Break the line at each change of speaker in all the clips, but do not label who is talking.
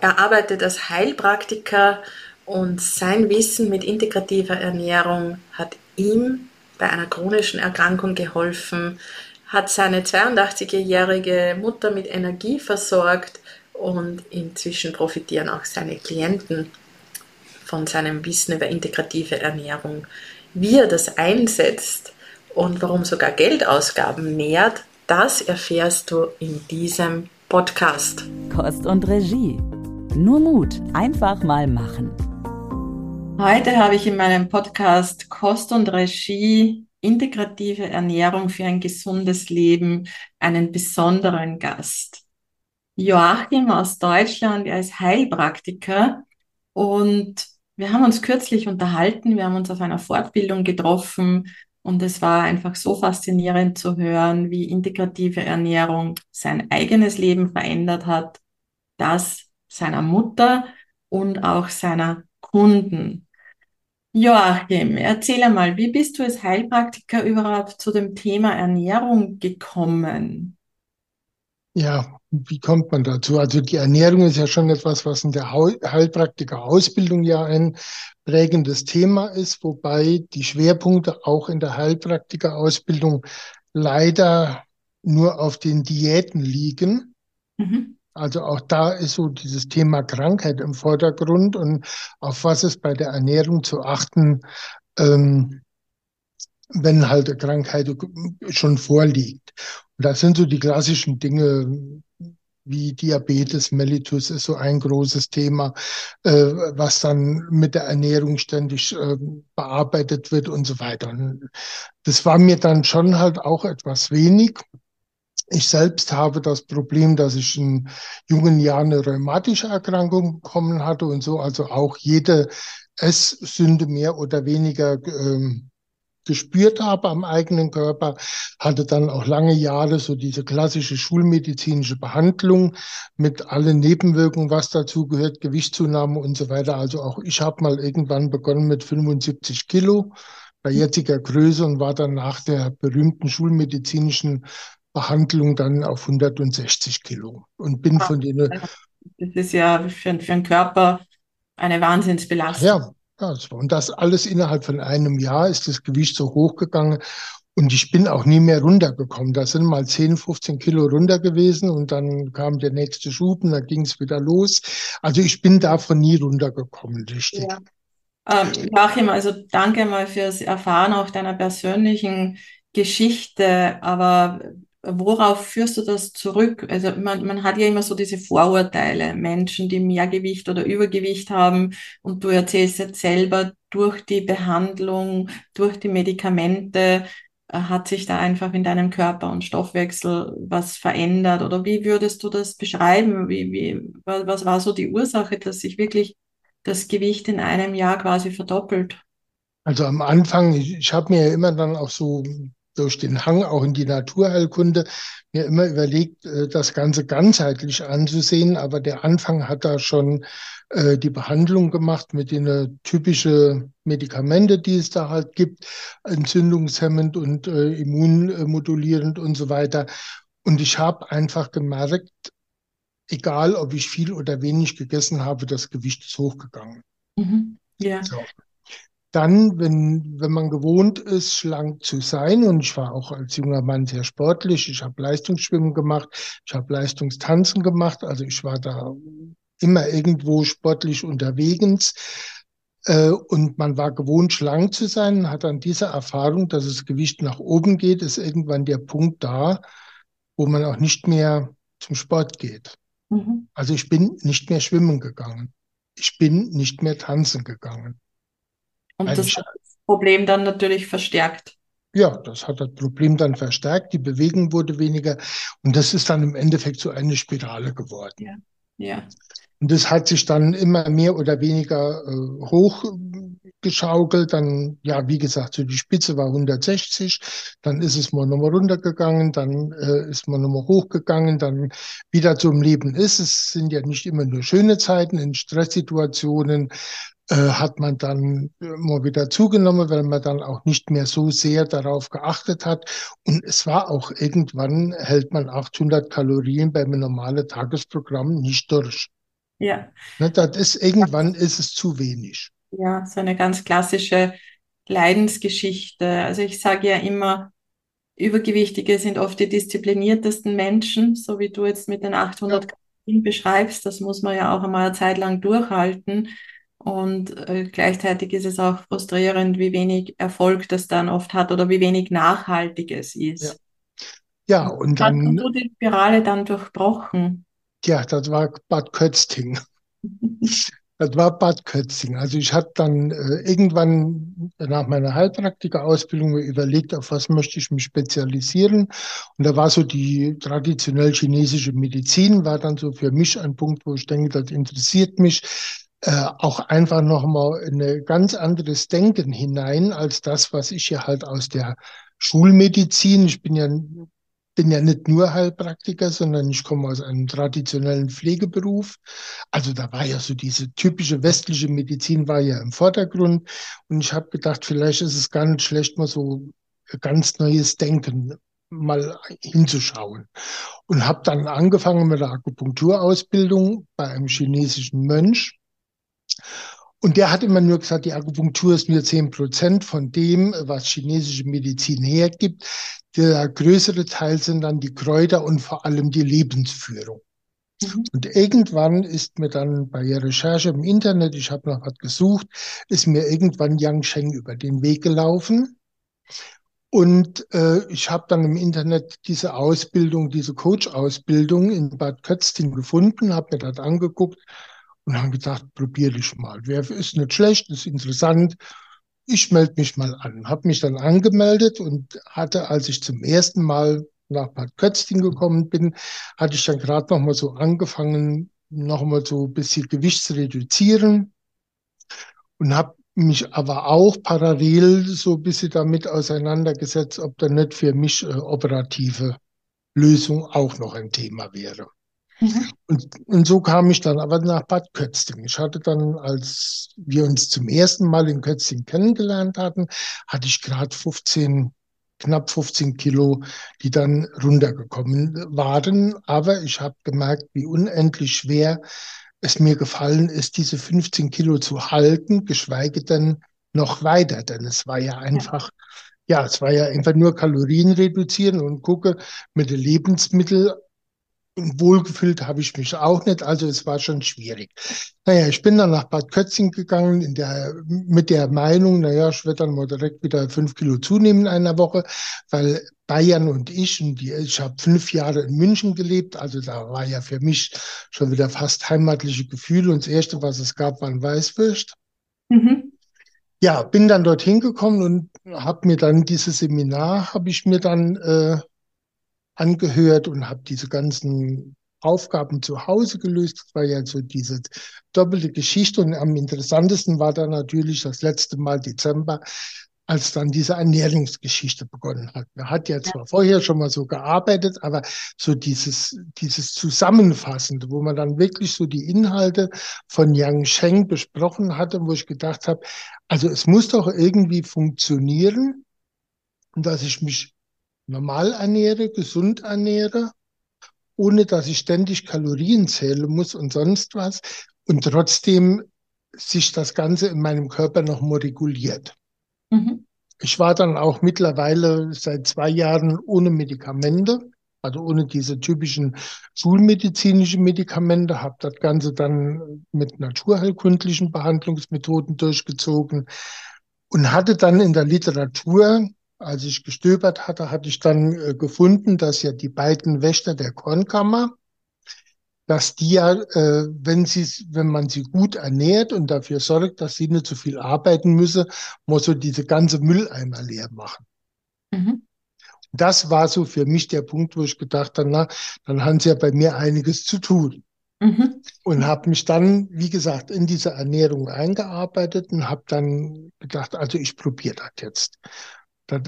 Er arbeitet als Heilpraktiker und sein Wissen mit integrativer Ernährung hat ihm bei einer chronischen Erkrankung geholfen, hat seine 82-jährige Mutter mit Energie versorgt und inzwischen profitieren auch seine Klienten von seinem Wissen über integrative Ernährung. Wie er das einsetzt und warum sogar Geldausgaben nährt, das erfährst du in diesem Podcast.
Kost und Regie. Nur Mut, einfach mal machen.
Heute habe ich in meinem Podcast Kost und Regie integrative Ernährung für ein gesundes Leben einen besonderen Gast. Joachim aus Deutschland, er ist Heilpraktiker und wir haben uns kürzlich unterhalten, wir haben uns auf einer Fortbildung getroffen und es war einfach so faszinierend zu hören, wie integrative Ernährung sein eigenes Leben verändert hat, das seiner Mutter und auch seiner Kunden. Joachim, erzähl einmal, wie bist du als Heilpraktiker überhaupt zu dem Thema Ernährung gekommen?
Ja, wie kommt man dazu? Also die Ernährung ist ja schon etwas, was in der Heilpraktiker-Ausbildung ja ein prägendes Thema ist, wobei die Schwerpunkte auch in der Heilpraktiker-Ausbildung leider nur auf den Diäten liegen. Mhm. Also auch da ist so dieses Thema Krankheit im Vordergrund und auf was ist bei der Ernährung zu achten, ähm, wenn halt eine Krankheit schon vorliegt. Und das sind so die klassischen Dinge wie Diabetes mellitus ist so ein großes Thema, äh, was dann mit der Ernährung ständig äh, bearbeitet wird und so weiter. Und das war mir dann schon halt auch etwas wenig. Ich selbst habe das Problem, dass ich in jungen Jahren eine rheumatische Erkrankung bekommen hatte und so also auch jede Esssünde mehr oder weniger ähm, gespürt habe am eigenen Körper, hatte dann auch lange Jahre so diese klassische schulmedizinische Behandlung mit allen Nebenwirkungen, was dazu gehört, Gewichtszunahme und so weiter. Also auch ich habe mal irgendwann begonnen mit 75 Kilo bei jetziger Größe und war dann nach der berühmten schulmedizinischen Behandlung dann auf 160 Kilo und bin von denen.
Das ist ja für, für den Körper eine Wahnsinnsbelastung.
Ja, ja, und das alles innerhalb von einem Jahr ist das Gewicht so hochgegangen. Und ich bin auch nie mehr runtergekommen. Da sind mal 10, 15 Kilo runter gewesen und dann kam der nächste Schub und dann ging es wieder los. Also ich bin davon nie runtergekommen, richtig. Ja.
Ähm, Joachim, also danke mal fürs Erfahren auch deiner persönlichen Geschichte. Aber worauf führst du das zurück? Also man, man hat ja immer so diese Vorurteile, Menschen, die Mehrgewicht oder Übergewicht haben und du erzählst jetzt selber, durch die Behandlung, durch die Medikamente äh, hat sich da einfach in deinem Körper und Stoffwechsel was verändert? Oder wie würdest du das beschreiben? Wie, wie, was war so die Ursache, dass sich wirklich das Gewicht in einem Jahr quasi verdoppelt?
Also am Anfang, ich, ich habe mir ja immer dann auch so durch den Hang auch in die Naturheilkunde mir immer überlegt, äh, das Ganze ganzheitlich anzusehen. Aber der Anfang hat da schon äh, die Behandlung gemacht mit den äh, typischen Medikamente, die es da halt gibt, entzündungshemmend und immunmodulierend und so weiter. Und ich habe einfach gemerkt, egal ob ich viel oder wenig gegessen habe, das Gewicht ist hochgegangen. Mhm. Ja. So dann, wenn, wenn man gewohnt ist, schlank zu sein, und ich war auch als junger Mann sehr sportlich, ich habe Leistungsschwimmen gemacht, ich habe Leistungstanzen gemacht, also ich war da immer irgendwo sportlich unterwegs. Äh, und man war gewohnt, schlank zu sein, hat dann diese Erfahrung, dass das Gewicht nach oben geht, ist irgendwann der Punkt da, wo man auch nicht mehr zum Sport geht. Mhm. Also ich bin nicht mehr schwimmen gegangen. Ich bin nicht mehr tanzen gegangen.
Und das hat das Problem dann natürlich verstärkt.
Ja, das hat das Problem dann verstärkt. Die Bewegung wurde weniger. Und das ist dann im Endeffekt so eine Spirale geworden. Ja.
Ja.
Und das hat sich dann immer mehr oder weniger äh, hochgeschaukelt. Dann, ja, wie gesagt, so die Spitze war 160. Dann ist es mal nochmal runtergegangen. Dann äh, ist man nochmal hochgegangen. Dann wieder zum Leben ist. Es sind ja nicht immer nur schöne Zeiten. In Stresssituationen hat man dann mal wieder zugenommen, weil man dann auch nicht mehr so sehr darauf geachtet hat. Und es war auch irgendwann, hält man 800 Kalorien beim normalen Tagesprogramm nicht durch.
Ja.
Ne, das ist, irgendwann ist es zu wenig.
Ja, so eine ganz klassische Leidensgeschichte. Also ich sage ja immer, Übergewichtige sind oft die diszipliniertesten Menschen, so wie du jetzt mit den 800 ja. Kalorien beschreibst. Das muss man ja auch einmal eine Zeit lang durchhalten. Und äh, gleichzeitig ist es auch frustrierend, wie wenig Erfolg das dann oft hat oder wie wenig nachhaltig es ist.
Ja, ja und dann.
Hast du die Spirale dann durchbrochen?
Ja, das war Bad Kötzting. Das war Bad Kötzing. Also ich habe dann äh, irgendwann nach meiner Heilpraktikerausbildung mir überlegt, auf was möchte ich mich spezialisieren. Und da war so die traditionell chinesische Medizin, war dann so für mich ein Punkt, wo ich denke, das interessiert mich. Äh, auch einfach nochmal in ein ganz anderes Denken hinein als das, was ich ja halt aus der Schulmedizin, ich bin ja bin ja nicht nur Heilpraktiker, sondern ich komme aus einem traditionellen Pflegeberuf. Also da war ja so diese typische westliche Medizin war ja im Vordergrund. Und ich habe gedacht, vielleicht ist es gar nicht schlecht, mal so ganz neues Denken mal hinzuschauen. Und habe dann angefangen mit der Akupunkturausbildung bei einem chinesischen Mönch. Und der hat immer nur gesagt, die Akupunktur ist nur zehn Prozent von dem, was chinesische Medizin hergibt. Der größere Teil sind dann die Kräuter und vor allem die Lebensführung. Mhm. Und irgendwann ist mir dann bei der Recherche im Internet, ich habe noch was gesucht, ist mir irgendwann Yang Sheng über den Weg gelaufen. Und äh, ich habe dann im Internet diese Ausbildung, diese Coach-Ausbildung in Bad Kötzting gefunden, habe mir das angeguckt und habe gedacht, probiere ich mal. Wer ist nicht schlecht, ist interessant ich melde mich mal an. Habe mich dann angemeldet und hatte, als ich zum ersten Mal nach Bad Kötzting gekommen bin, hatte ich dann gerade noch mal so angefangen, noch mal so ein bisschen Gewicht zu reduzieren und habe mich aber auch parallel so ein bisschen damit auseinandergesetzt, ob da nicht für mich äh, operative Lösung auch noch ein Thema wäre. Mhm. Und, und so kam ich dann aber nach Bad Kötzting. Ich hatte dann, als wir uns zum ersten Mal in Kötzting kennengelernt hatten, hatte ich gerade 15, knapp 15 Kilo, die dann runtergekommen waren. Aber ich habe gemerkt, wie unendlich schwer es mir gefallen ist, diese 15 Kilo zu halten, geschweige denn noch weiter. Denn es war ja einfach, ja, ja es war ja einfach nur Kalorien reduzieren und gucke mit den Lebensmitteln wohlgefühlt habe ich mich auch nicht, also es war schon schwierig. Naja, ich bin dann nach Bad Kötzing gegangen in der, mit der Meinung, naja, ich werde dann mal direkt wieder fünf Kilo zunehmen in einer Woche, weil Bayern und ich, und die, ich habe fünf Jahre in München gelebt, also da war ja für mich schon wieder fast heimatliche Gefühle und das Erste, was es gab, war ein Weißwürst. Mhm. Ja, bin dann dorthin gekommen und habe mir dann dieses Seminar, habe ich mir dann äh, angehört und habe diese ganzen Aufgaben zu Hause gelöst. Das war ja so diese doppelte Geschichte. Und am interessantesten war dann natürlich das letzte Mal Dezember, als dann diese Ernährungsgeschichte begonnen hat. Er hat ja zwar vorher schon mal so gearbeitet, aber so dieses, dieses Zusammenfassende, wo man dann wirklich so die Inhalte von Yang Sheng besprochen hatte, wo ich gedacht habe, also es muss doch irgendwie funktionieren, dass ich mich normal ernähre, gesund ernähre, ohne dass ich ständig Kalorien zählen muss und sonst was und trotzdem sich das Ganze in meinem Körper noch mal reguliert. Mhm. Ich war dann auch mittlerweile seit zwei Jahren ohne Medikamente, also ohne diese typischen schulmedizinischen Medikamente, habe das Ganze dann mit naturheilkundlichen Behandlungsmethoden durchgezogen und hatte dann in der Literatur als ich gestöbert hatte, hatte ich dann äh, gefunden, dass ja die beiden Wächter der Kornkammer, dass die ja, äh, wenn sie, wenn man sie gut ernährt und dafür sorgt, dass sie nicht so viel arbeiten müsse, muss so diese ganze Mülleimer leer machen. Mhm. Das war so für mich der Punkt, wo ich gedacht habe, na, dann haben sie ja bei mir einiges zu tun. Mhm. und habe mich dann, wie gesagt, in diese Ernährung eingearbeitet und habe dann gedacht, also ich probiere das jetzt.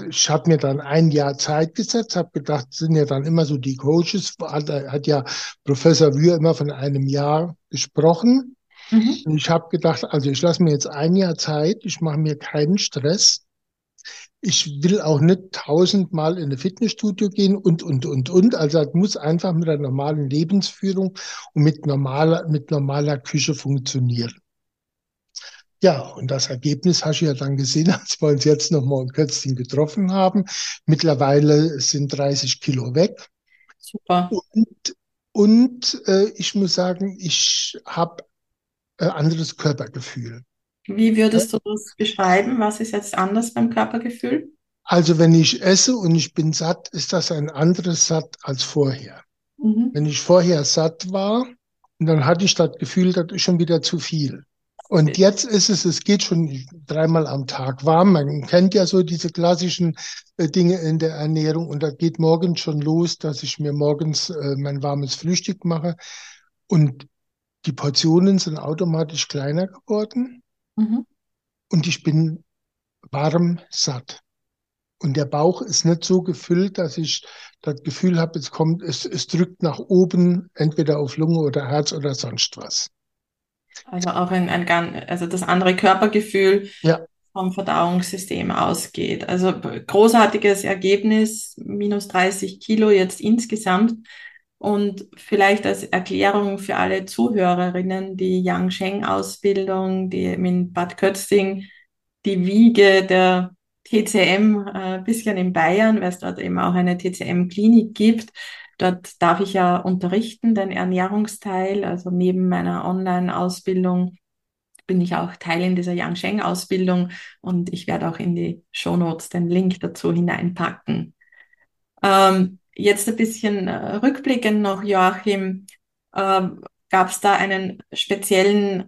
Ich habe mir dann ein Jahr Zeit gesetzt, habe gedacht, sind ja dann immer so die Coaches, hat, hat ja Professor Wühr immer von einem Jahr gesprochen. Mhm. Und ich habe gedacht, also ich lasse mir jetzt ein Jahr Zeit, ich mache mir keinen Stress ich will auch nicht tausendmal in ein Fitnessstudio gehen und, und, und, und. Also es muss einfach mit der normalen Lebensführung und mit normaler, mit normaler Küche funktionieren. Ja, und das Ergebnis hast du ja dann gesehen, als wir uns jetzt nochmal in Kötzting getroffen haben. Mittlerweile sind 30 Kilo weg.
Super.
Und, und äh, ich muss sagen, ich habe äh, anderes Körpergefühl.
Wie würdest du das beschreiben? Was ist jetzt anders beim Körpergefühl?
Also wenn ich esse und ich bin satt, ist das ein anderes Satt als vorher. Mhm. Wenn ich vorher satt war, dann hatte ich das Gefühl, das ist schon wieder zu viel. Und jetzt ist es, es geht schon dreimal am Tag warm. Man kennt ja so diese klassischen äh, Dinge in der Ernährung und da geht morgens schon los, dass ich mir morgens äh, mein warmes Frühstück mache. Und die Portionen sind automatisch kleiner geworden. Mhm. Und ich bin warm satt. Und der Bauch ist nicht so gefüllt, dass ich das Gefühl habe, es kommt, es, es drückt nach oben, entweder auf Lunge oder Herz oder sonst was.
Also auch ein, ein also das andere Körpergefühl ja. vom Verdauungssystem ausgeht. Also großartiges Ergebnis, minus 30 Kilo jetzt insgesamt. Und vielleicht als Erklärung für alle Zuhörerinnen, die Yang Sheng Ausbildung, die in Bad Kötzing, die Wiege der TCM, ein äh, bisschen in Bayern, weil es dort eben auch eine TCM-Klinik gibt. Dort darf ich ja unterrichten, den Ernährungsteil. Also neben meiner Online-Ausbildung bin ich auch Teil in dieser Yang Sheng Ausbildung und ich werde auch in die Show Notes den Link dazu hineinpacken. Ähm, Jetzt ein bisschen äh, rückblickend noch, Joachim, äh, gab es da einen speziellen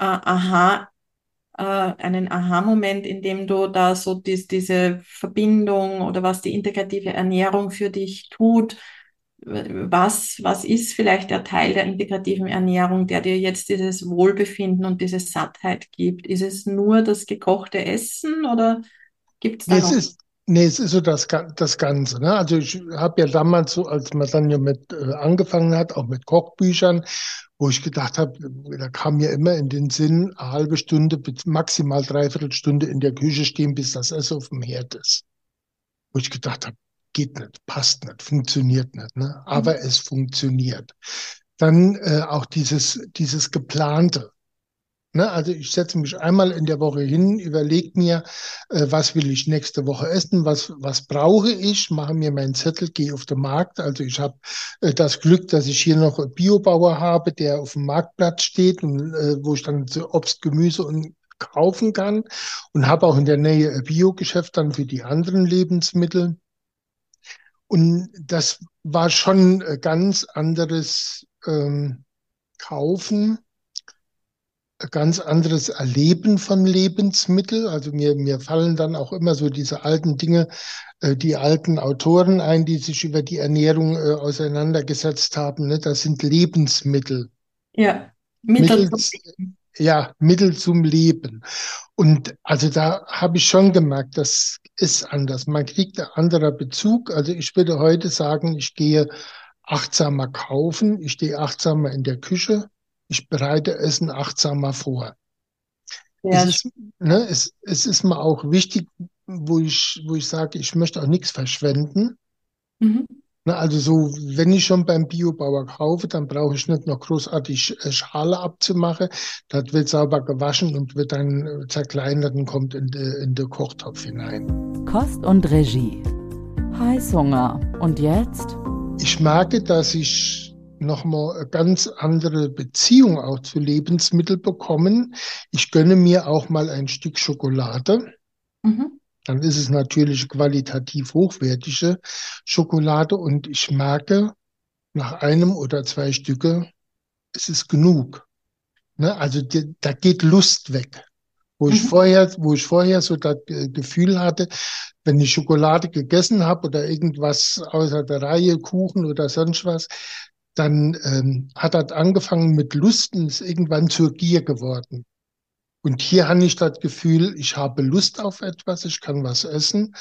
äh, Aha, äh, einen Aha-Moment, in dem du da so dies, diese Verbindung oder was die integrative Ernährung für dich tut? Was, was ist vielleicht der Teil der integrativen Ernährung, der dir jetzt dieses Wohlbefinden und diese Sattheit gibt? Ist es nur das gekochte Essen oder gibt es da
noch? Ist, Nee, es ist so das, das Ganze. Ne? Also ich habe ja damals so, als man dann ja mit äh, angefangen hat, auch mit Kochbüchern, wo ich gedacht habe, da kam mir immer in den Sinn, eine halbe Stunde, maximal dreiviertel Stunde in der Küche stehen, bis das Essen auf dem Herd ist. Wo ich gedacht habe, geht nicht, passt nicht, funktioniert nicht. Ne? Aber mhm. es funktioniert. Dann äh, auch dieses, dieses geplante. Ne? Also ich setze mich einmal in der Woche hin, überlege mir, äh, was will ich nächste Woche essen, was, was brauche ich, mache mir meinen Zettel, gehe auf den Markt. Also ich habe äh, das Glück, dass ich hier noch einen Biobauer habe, der auf dem Marktplatz steht und äh, wo ich dann so Obst, Gemüse und kaufen kann und habe auch in der Nähe ein Biogeschäft dann für die anderen Lebensmittel. Und das war schon ganz anderes ähm, Kaufen ganz anderes Erleben von Lebensmitteln. Also mir, mir fallen dann auch immer so diese alten Dinge, äh, die alten Autoren ein, die sich über die Ernährung äh, auseinandergesetzt haben. Ne? Das sind Lebensmittel.
Ja,
Mittel, Mittel zum Ja, Mittel zum Leben. Und also da habe ich schon gemerkt, das ist anders. Man kriegt einen anderen Bezug. Also ich würde heute sagen, ich gehe achtsamer kaufen, ich stehe achtsamer in der Küche ich bereite Essen achtsamer vor. Ja. Es, ist, ne, es, es ist mir auch wichtig, wo ich, wo ich sage, ich möchte auch nichts verschwenden. Mhm. Ne, also so, wenn ich schon beim Biobauer kaufe, dann brauche ich nicht noch großartig äh, Schale abzumachen. Das wird sauber gewaschen und wird dann äh, zerkleinert und kommt in, de, in den Kochtopf hinein.
Kost und Regie. Heißhunger. Und jetzt?
Ich merke, dass ich nochmal eine ganz andere Beziehung auch zu Lebensmitteln bekommen. Ich gönne mir auch mal ein Stück Schokolade. Mhm. Dann ist es natürlich qualitativ hochwertige Schokolade und ich merke, nach einem oder zwei Stücke, es ist genug. Ne? Also da geht Lust weg. Wo ich mhm. vorher, wo ich vorher so das Gefühl hatte, wenn ich Schokolade gegessen habe oder irgendwas außer der Reihe, Kuchen oder sonst was, dann ähm, hat das angefangen mit Lust und ist irgendwann zur Gier geworden. Und hier habe ich das Gefühl, ich habe Lust auf etwas, ich kann was essen,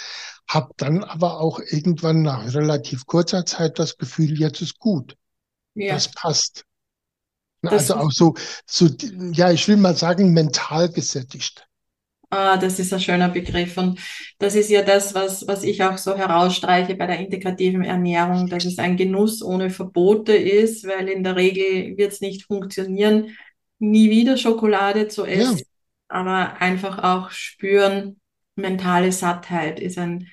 habe dann aber auch irgendwann nach relativ kurzer Zeit das Gefühl, jetzt ist gut. Ja. Das passt. Das also auch so, so, ja, ich will mal sagen, mental gesättigt.
Ah, das ist ein schöner Begriff. Und das ist ja das, was, was ich auch so herausstreiche bei der integrativen Ernährung, dass es ein Genuss ohne Verbote ist, weil in der Regel wird es nicht funktionieren, nie wieder Schokolade zu essen, ja. Aber einfach auch spüren, mentale Sattheit ist ein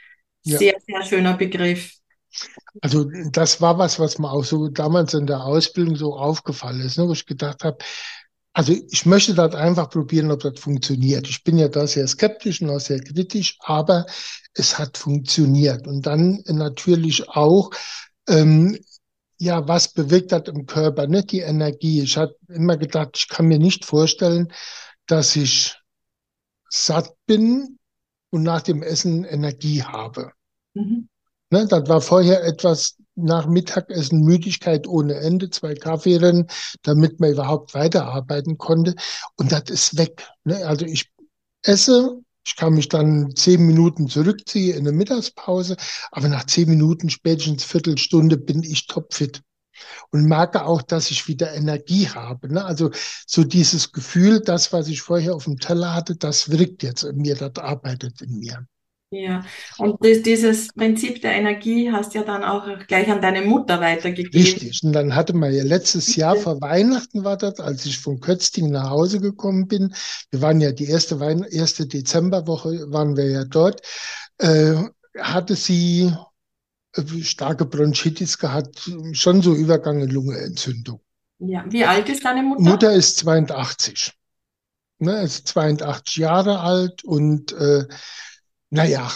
ja. sehr, sehr schöner Begriff.
Also das war was, was mir auch so damals in der Ausbildung so aufgefallen ist, ne, wo ich gedacht habe, also ich möchte das einfach probieren, ob das funktioniert. Ich bin ja da sehr skeptisch und auch sehr kritisch, aber es hat funktioniert. Und dann natürlich auch, ähm, ja, was bewegt das im Körper, nicht die Energie. Ich habe immer gedacht, ich kann mir nicht vorstellen, dass ich satt bin und nach dem Essen Energie habe. Mhm. Ne, das war vorher etwas nach Mittagessen Müdigkeit ohne Ende, zwei Kaffee damit man überhaupt weiterarbeiten konnte. Und das ist weg. Ne? Also ich esse, ich kann mich dann zehn Minuten zurückziehen in eine Mittagspause, aber nach zehn Minuten, spätestens Viertelstunde, bin ich topfit. Und merke auch, dass ich wieder Energie habe. Ne? Also so dieses Gefühl, das, was ich vorher auf dem Teller hatte, das wirkt jetzt in mir, das arbeitet in mir.
Ja, und das, dieses Prinzip der Energie hast ja dann auch gleich an deine Mutter weitergegeben.
Richtig, und dann hatte man ja letztes Jahr vor Weihnachten war das, als ich von Kötzting nach Hause gekommen bin. Wir waren ja die erste, Weihn erste Dezemberwoche, waren wir ja dort, äh, hatte sie starke Bronchitis gehabt, schon so Übergang in Lungenentzündung.
Ja, wie alt ist deine Mutter?
Mutter ist 82. Ne, ist 82 Jahre alt und äh, naja,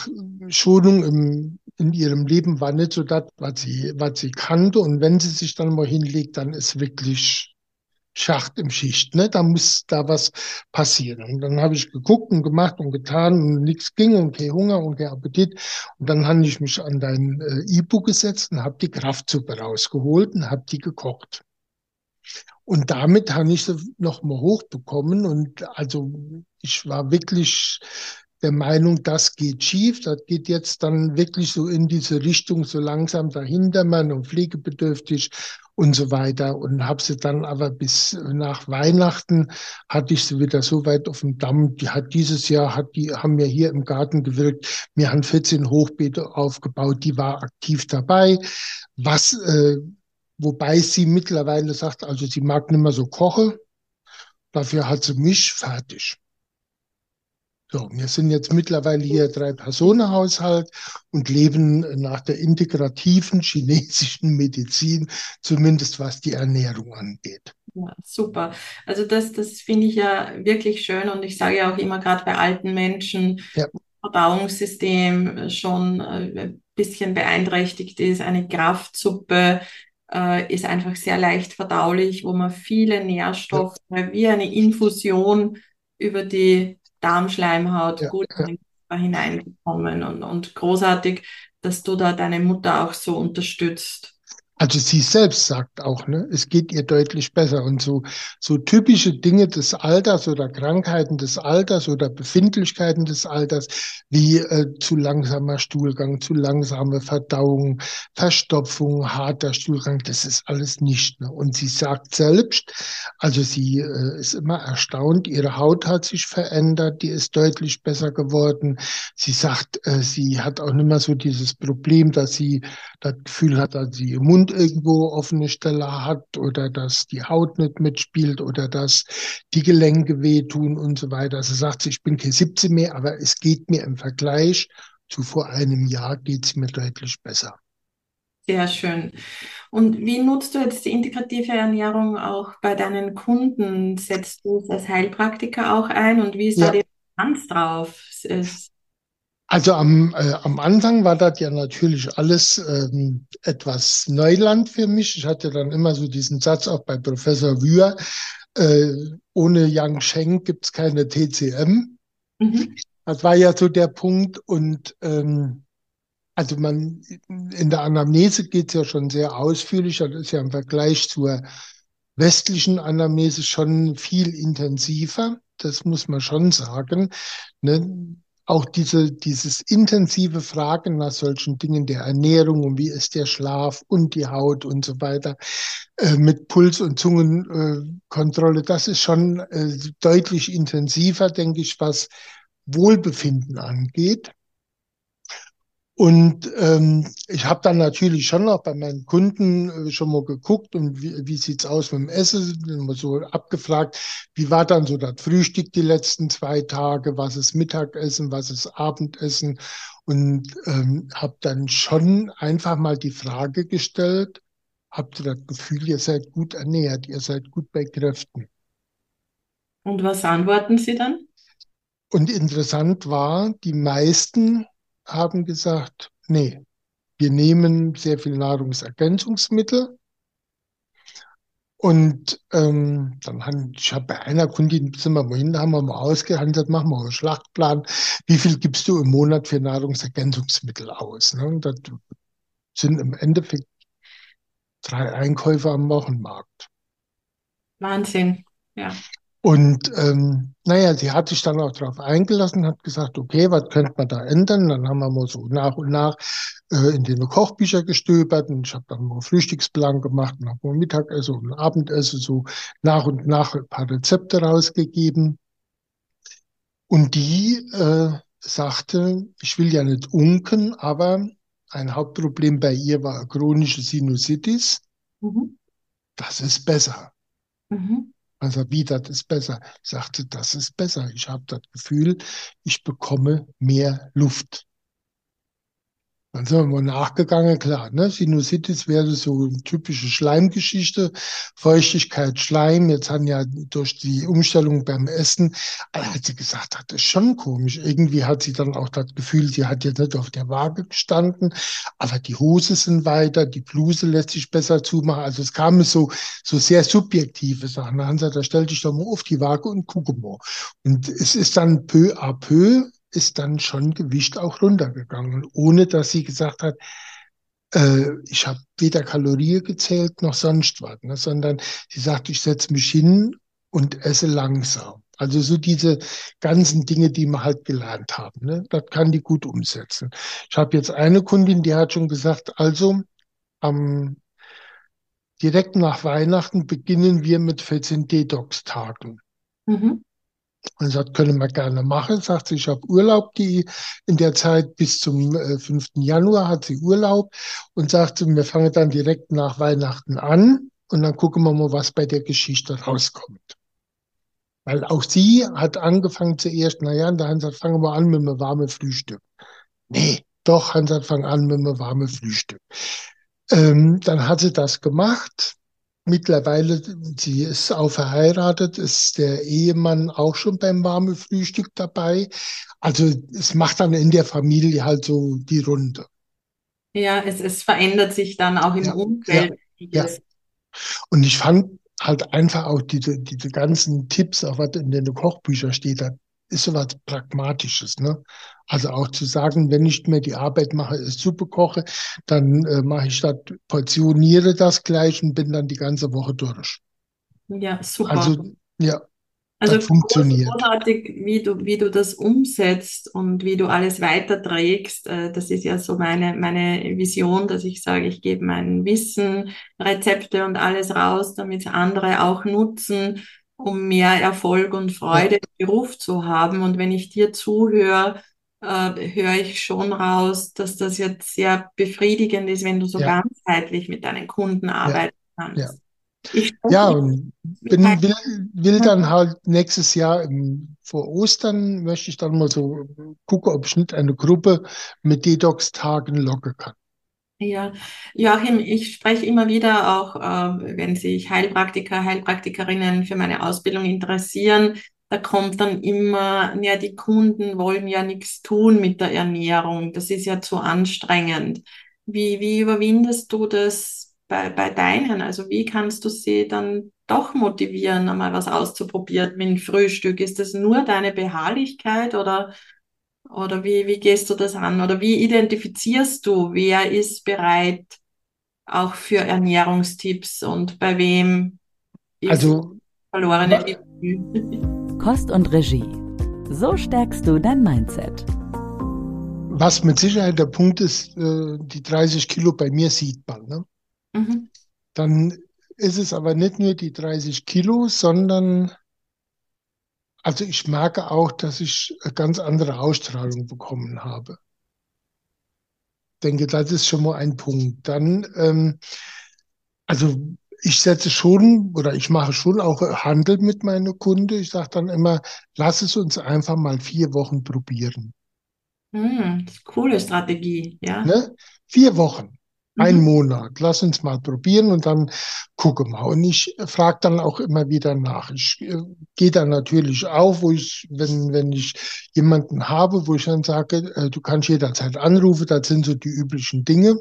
Schulung im, in ihrem Leben war nicht so das, was sie, was sie kannte. Und wenn sie sich dann mal hinlegt, dann ist wirklich Schacht im Schicht. Ne? Da muss da was passieren. Und dann habe ich geguckt und gemacht und getan und nichts ging und kein Hunger und kein Appetit. Und dann habe ich mich an dein äh, Ibu gesetzt und habe die Kraftsuppe rausgeholt und habe die gekocht. Und damit habe ich sie nochmal hochbekommen. Und also ich war wirklich der Meinung, das geht schief, das geht jetzt dann wirklich so in diese Richtung, so langsam dahinter man und pflegebedürftig und so weiter. Und habe sie dann aber bis nach Weihnachten hatte ich sie wieder so weit auf dem Damm. Die hat dieses Jahr, hat die, haben wir hier im Garten gewirkt. Wir haben 14 Hochbeete aufgebaut. Die war aktiv dabei. Was, äh, wobei sie mittlerweile sagt, also sie mag nicht mehr so kochen. Dafür hat sie mich fertig. So, wir sind jetzt mittlerweile hier drei Personen Haushalt und leben nach der integrativen chinesischen Medizin, zumindest was die Ernährung angeht.
Ja, super. Also das, das finde ich ja wirklich schön und ich sage ja auch immer gerade bei alten Menschen, ja. Verdauungssystem schon äh, ein bisschen beeinträchtigt ist, eine Kraftsuppe äh, ist einfach sehr leicht verdaulich, wo man viele Nährstoffe ja. wie eine Infusion über die Darmschleimhaut ja, gut ja. hineingekommen und, und großartig, dass du da deine Mutter auch so unterstützt.
Also sie selbst sagt auch, ne, es geht ihr deutlich besser. Und so, so typische Dinge des Alters oder Krankheiten des Alters oder Befindlichkeiten des Alters, wie äh, zu langsamer Stuhlgang, zu langsame Verdauung, Verstopfung, harter Stuhlgang, das ist alles nicht. Ne? Und sie sagt selbst, also sie äh, ist immer erstaunt, ihre Haut hat sich verändert, die ist deutlich besser geworden. Sie sagt, äh, sie hat auch nicht mehr so dieses Problem, dass sie das Gefühl hat, dass sie im Mund Mund irgendwo offene Stelle hat oder dass die Haut nicht mitspielt oder dass die Gelenke wehtun und so weiter. Also sagt sie, ich bin kein 17 mehr, aber es geht mir im Vergleich zu vor einem Jahr geht es mir deutlich besser.
Sehr schön. Und wie nutzt du jetzt die integrative Ernährung auch bei deinen Kunden? Setzt du es als Heilpraktiker auch ein und wie ist ja. da die Resonanz drauf? Ist
also am, äh, am Anfang war das ja natürlich alles ähm, etwas Neuland für mich. Ich hatte dann immer so diesen Satz auch bei Professor Wühr, äh, ohne Yang Sheng gibt's keine TCM. Mhm. Das war ja so der Punkt. Und ähm, also man, in der Anamnese geht es ja schon sehr ausführlich, das ist ja im Vergleich zur westlichen Anamnese schon viel intensiver. Das muss man schon sagen. Ne? Auch diese, dieses intensive Fragen nach solchen Dingen der Ernährung und wie ist der Schlaf und die Haut und so weiter äh, mit Puls- und Zungenkontrolle, das ist schon äh, deutlich intensiver, denke ich, was Wohlbefinden angeht. Und ähm, ich habe dann natürlich schon noch bei meinen Kunden äh, schon mal geguckt und wie, wie sieht's aus mit dem Essen, immer so abgefragt, wie war dann so das Frühstück die letzten zwei Tage, was ist Mittagessen, was ist Abendessen und ähm, habe dann schon einfach mal die Frage gestellt, habt ihr das Gefühl, ihr seid gut ernährt, ihr seid gut bei Kräften?
Und was antworten Sie dann?
Und interessant war, die meisten haben gesagt, nee, wir nehmen sehr viel Nahrungsergänzungsmittel. Und ähm, dann haben, ich habe bei einer Kundin, sind wir mal da haben wir mal ausgehandelt, machen wir einen Schlachtplan, wie viel gibst du im Monat für Nahrungsergänzungsmittel aus? Ne? Und das sind im Endeffekt drei Einkäufe am Wochenmarkt.
Wahnsinn, ja.
Und ähm, naja, sie hat sich dann auch darauf eingelassen, hat gesagt, okay, was könnte man da ändern? Dann haben wir mal so nach und nach äh, in den Kochbücher gestöbert und ich habe dann mal Frühstücksplan gemacht und habe mal Mittagessen und Abendessen so nach und nach ein paar Rezepte rausgegeben. Und die äh, sagte, ich will ja nicht unken, aber ein Hauptproblem bei ihr war chronische Sinusitis. Mhm. Das ist besser. Mhm. Also wie, das ist besser. Ich sagte, das ist besser. Ich habe das Gefühl, ich bekomme mehr Luft. Dann sind wir mal nachgegangen, klar, ne? Sinusitis wäre so eine typische Schleimgeschichte. Feuchtigkeit, Schleim. Jetzt haben ja durch die Umstellung beim Essen, hat sie gesagt, das ist schon komisch. Irgendwie hat sie dann auch das Gefühl, sie hat jetzt nicht auf der Waage gestanden, aber die Hose sind weiter, die Bluse lässt sich besser zumachen. Also es kam so, so sehr subjektive Sachen. Dann haben sie gesagt, da stell dich doch mal auf die Waage und gucke mal. Und es ist dann peu à peu ist dann schon Gewicht auch runtergegangen, ohne dass sie gesagt hat, äh, ich habe weder Kalorien gezählt noch sonst was, ne, sondern sie sagt, ich setze mich hin und esse langsam. Also so diese ganzen Dinge, die wir halt gelernt haben, ne, das kann die gut umsetzen. Ich habe jetzt eine Kundin, die hat schon gesagt, also am direkt nach Weihnachten beginnen wir mit 14 Detox-Tagen. Mhm. Und sagt, können wir gerne machen. Sagt sie, ich habe Urlaub, die in der Zeit bis zum äh, 5. Januar hat sie Urlaub und sagt, wir fangen dann direkt nach Weihnachten an und dann gucken wir mal, was bei der Geschichte rauskommt. Weil auch sie hat angefangen zuerst, naja, und der Hans hat, fangen wir an mit einem warmen Frühstück. Nee, doch, Hans hat, fangen an mit einem warmen Frühstück. Ähm, dann hat sie das gemacht Mittlerweile, sie ist auch verheiratet, ist der Ehemann auch schon beim warmen Frühstück dabei. Also es macht dann in der Familie halt so die Runde.
Ja, es, es verändert sich dann auch im ja, Umfeld.
Ja, ja. Und ich fand halt einfach auch diese, diese ganzen Tipps, auch was in den Kochbüchern steht, da ist so was Pragmatisches, ne? Also auch zu sagen, wenn ich mir die Arbeit mache, ist Suppe koche, dann äh, mache ich das, portioniere das gleich und bin dann die ganze Woche durch.
Ja, super.
Also, ja.
Also funktioniert. großartig, wie du, wie du das umsetzt und wie du alles weiterträgst. Äh, das ist ja so meine, meine Vision, dass ich sage, ich gebe mein Wissen, Rezepte und alles raus, damit andere auch nutzen um mehr Erfolg und Freude im Beruf zu haben. Und wenn ich dir zuhöre, äh, höre ich schon raus, dass das jetzt sehr befriedigend ist, wenn du so ja. ganzheitlich mit deinen Kunden arbeiten ja. kannst.
Ja, ja und bin, will, will dann halt nächstes Jahr im, vor Ostern möchte ich dann mal so gucken, ob ich nicht eine Gruppe mit Detox-Tagen locken kann.
Ja, Joachim, ich spreche immer wieder auch, äh, wenn sich Heilpraktiker, Heilpraktikerinnen für meine Ausbildung interessieren, da kommt dann immer, ja, die Kunden wollen ja nichts tun mit der Ernährung, das ist ja zu anstrengend. Wie, wie überwindest du das bei, bei deinen? Also wie kannst du sie dann doch motivieren, einmal was auszuprobieren mit dem Frühstück? Ist das nur deine Beharrlichkeit oder Oder wie, wie gehst du das an? Oder wie identifizierst du, wer ist bereit auch für Ernährungstipps und bei wem ist
Also,
verlorene?
Kost und Regie. So stärkst du dein Mindset.
was mit Sicherheit der Punkt ist, äh, die 30 Kilo bei mir sieht man, ne?
Mhm.
Dann ist es aber nicht nur die 30 Kilo, sondern also ich merke auch, dass ich eine ganz andere Ausstrahlung bekommen habe. Denke, das ist schon mal ein Punkt. Dann, ähm, also ich setze schon oder ich mache schon auch Handel mit meinen Kunden. Ich sage dann immer, lass es uns einfach mal vier Wochen probieren.
Hm, coole Strategie, ja.
Ne? Vier Wochen. Ein
Mhm.
Monat, lass uns mal probieren und dann gucken wir. Und ich frage dann auch immer wieder nach. Ich äh, gehe dann natürlich auch, wo ich, wenn, wenn ich jemanden habe, wo ich dann sage, äh, du kannst jederzeit anrufen, das sind so die üblichen Dinge.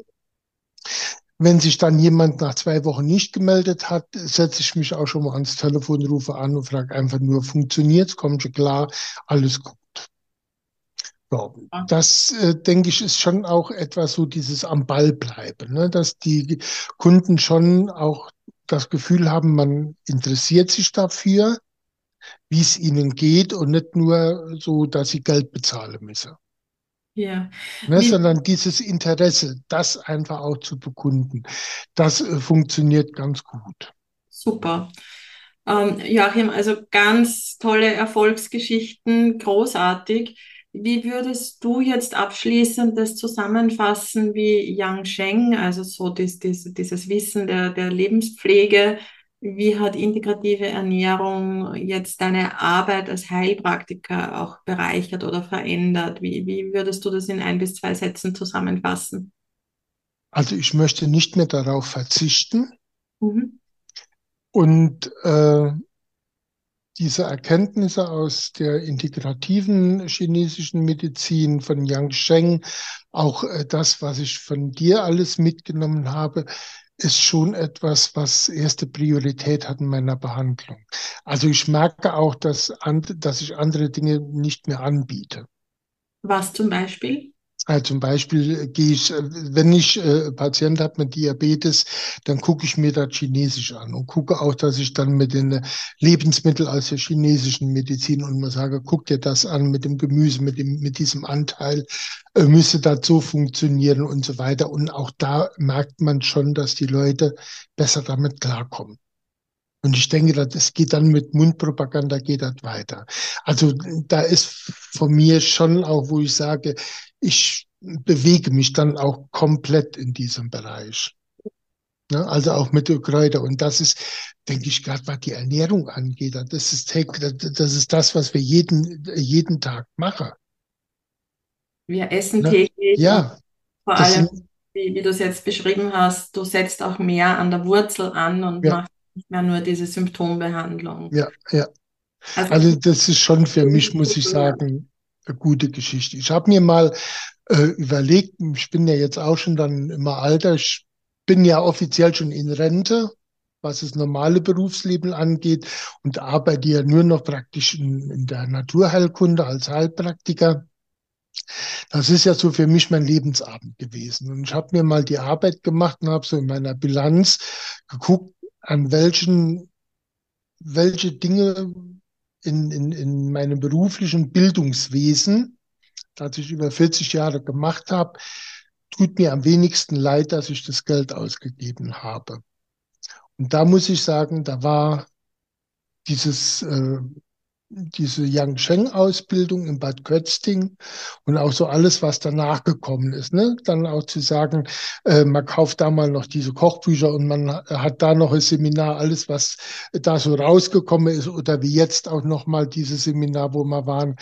Wenn sich dann jemand nach zwei Wochen nicht gemeldet hat, setze ich mich auch schon mal ans Telefon, rufe an und frage einfach nur, funktioniert's, kommt schon klar, alles gut. Ja, das äh, denke ich ist schon auch etwas so dieses am Ball bleiben, ne? Dass die Kunden schon auch das Gefühl haben, man interessiert sich dafür, wie es ihnen geht und nicht nur so, dass sie Geld bezahlen müssen,
Ja.
ne? Sondern dieses Interesse, das einfach auch zu bekunden, das äh, funktioniert ganz gut.
super. Ähm, Joachim, also ganz tolle Erfolgsgeschichten, großartig. Wie würdest du jetzt abschließend das zusammenfassen wie Yang Sheng, also so dies, dies, dieses Wissen der, der Lebenspflege? Wie hat integrative Ernährung jetzt deine Arbeit als Heilpraktiker auch bereichert oder verändert? Wie, wie würdest du das in ein bis zwei Sätzen zusammenfassen?
Also ich möchte nicht mehr darauf verzichten
Mhm.
und äh, diese Erkenntnisse aus der integrativen chinesischen Medizin von Yang Sheng, auch äh, das, was ich von dir alles mitgenommen habe, ist schon etwas, was erste Priorität hat in meiner Behandlung. Also ich merke auch, dass, dass ich andere Dinge nicht mehr anbiete.
Was zum Beispiel?
Also zum Beispiel äh, gehe ich, äh, wenn ich äh, Patient habe mit Diabetes, dann gucke ich mir das Chinesisch an und gucke auch, dass ich dann mit den Lebensmitteln aus der chinesischen Medizin und man sage, guck dir das an mit dem Gemüse, mit dem, mit diesem Anteil, äh, müsste das so funktionieren und so weiter. Und auch da merkt man schon, dass die Leute besser damit klarkommen. Und ich denke, das geht dann mit Mundpropaganda geht das weiter. Also da ist von mir schon auch, wo ich sage, ich bewege mich dann auch komplett in diesem Bereich. Ne? Also auch mit den Kräutern. Und das ist, denke ich, gerade was die Ernährung angeht, das ist, das ist das, was wir jeden, jeden Tag machen.
Wir essen
Ne?
täglich
Ja,
vor allem,
sind,
wie, wie du es jetzt beschrieben hast, du setzt auch mehr an der Wurzel an und
ja,
machst nicht mehr nur diese Symptombehandlung.
ja, ja.
Also,
Also das ist schon für mich, muss ich sagen, gute Geschichte. Ich habe mir mal äh, überlegt, ich bin ja jetzt auch schon dann immer alter, ich bin ja offiziell schon in Rente, was das normale Berufsleben angeht und arbeite ja nur noch praktisch in, in der Naturheilkunde als Heilpraktiker. Das ist ja so für mich mein Lebensabend gewesen. Und ich habe mir mal die Arbeit gemacht und habe so in meiner Bilanz geguckt, an welchen, welche Dinge in, in, in meinem beruflichen Bildungswesen, das ich über 40 Jahre gemacht habe, tut mir am wenigsten leid, dass ich das Geld ausgegeben habe. Und da muss ich sagen, da war dieses, äh, diese Yang Sheng Ausbildung in Bad Kötzting und auch so alles, was danach gekommen ist, ne? Dann auch zu sagen, äh, man kauft da mal noch diese Kochbücher und man hat da noch ein Seminar, alles, was da so rausgekommen ist oder wie jetzt auch noch mal dieses Seminar, wo wir waren,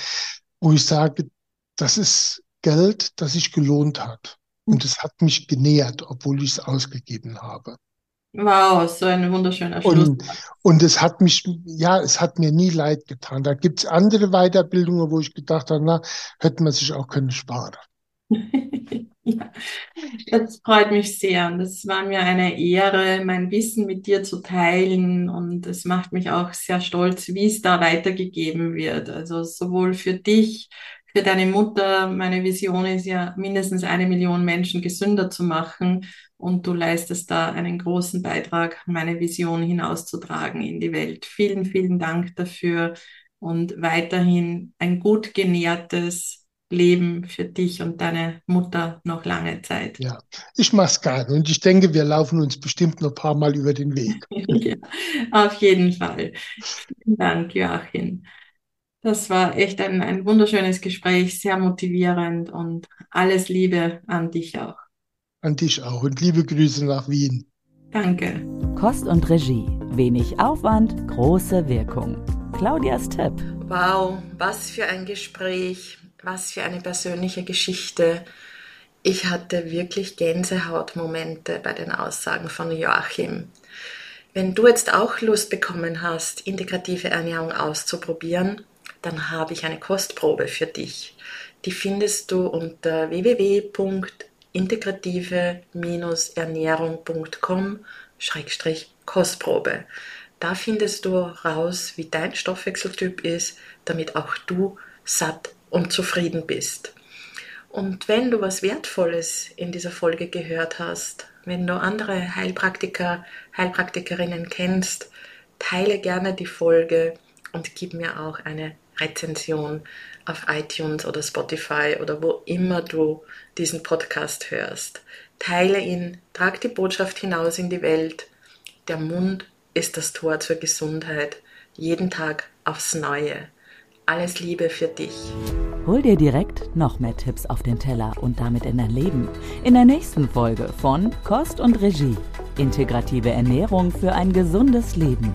wo ich sage, das ist Geld, das sich gelohnt hat. Und es hat mich genährt, obwohl ich es ausgegeben habe.
Wow, so ein wunderschöner Schluss.
Und, und es hat mich, ja, es hat mir nie leid getan. Da gibt's andere Weiterbildungen, wo ich gedacht habe, na, hätte man sich auch können sparen.
Ja, das freut mich sehr und es war mir eine Ehre, mein Wissen mit dir zu teilen und es macht mich auch sehr stolz, wie es da weitergegeben wird. Also sowohl für dich, für deine Mutter, meine Vision ist ja, mindestens eine Million Menschen gesünder zu machen. Und du leistest da einen großen Beitrag, meine Vision hinauszutragen in die Welt. Vielen, vielen Dank dafür und weiterhin ein gut genährtes Leben für dich und deine Mutter noch lange Zeit.
Ja, ich mache es gerne und ich denke, wir laufen uns bestimmt noch ein paar Mal über den Weg.
ja, auf jeden Fall. Vielen Dank, Joachim. Das war echt ein, ein wunderschönes Gespräch, sehr motivierend und alles Liebe an dich auch.
An dich auch und liebe Grüße nach Wien.
Danke.
Kost und Regie. Wenig Aufwand, große Wirkung. Claudias Tipp.
Wow, was für ein Gespräch, was für eine persönliche Geschichte. Ich hatte wirklich Gänsehautmomente bei den Aussagen von Joachim. Wenn du jetzt auch Lust bekommen hast, integrative Ernährung auszuprobieren, dann habe ich eine Kostprobe für dich. Die findest du unter www.integrative-ernährung.com-kostprobe. Da findest du raus, wie dein Stoffwechseltyp ist, damit auch du satt und zufrieden bist. Und wenn du was Wertvolles in dieser Folge gehört hast, wenn du andere Heilpraktiker, Heilpraktikerinnen kennst, teile gerne die Folge und gib mir auch eine Rezension auf iTunes oder Spotify oder wo immer du diesen Podcast hörst. Teile ihn, trag die Botschaft hinaus in die Welt. Der Mund ist das Tor zur Gesundheit. Jeden Tag aufs Neue. Alles Liebe für dich.
Hol dir direkt noch mehr Tipps auf den Teller und damit in dein Leben. In der nächsten Folge von Kost und Regie. Integrative Ernährung für ein gesundes Leben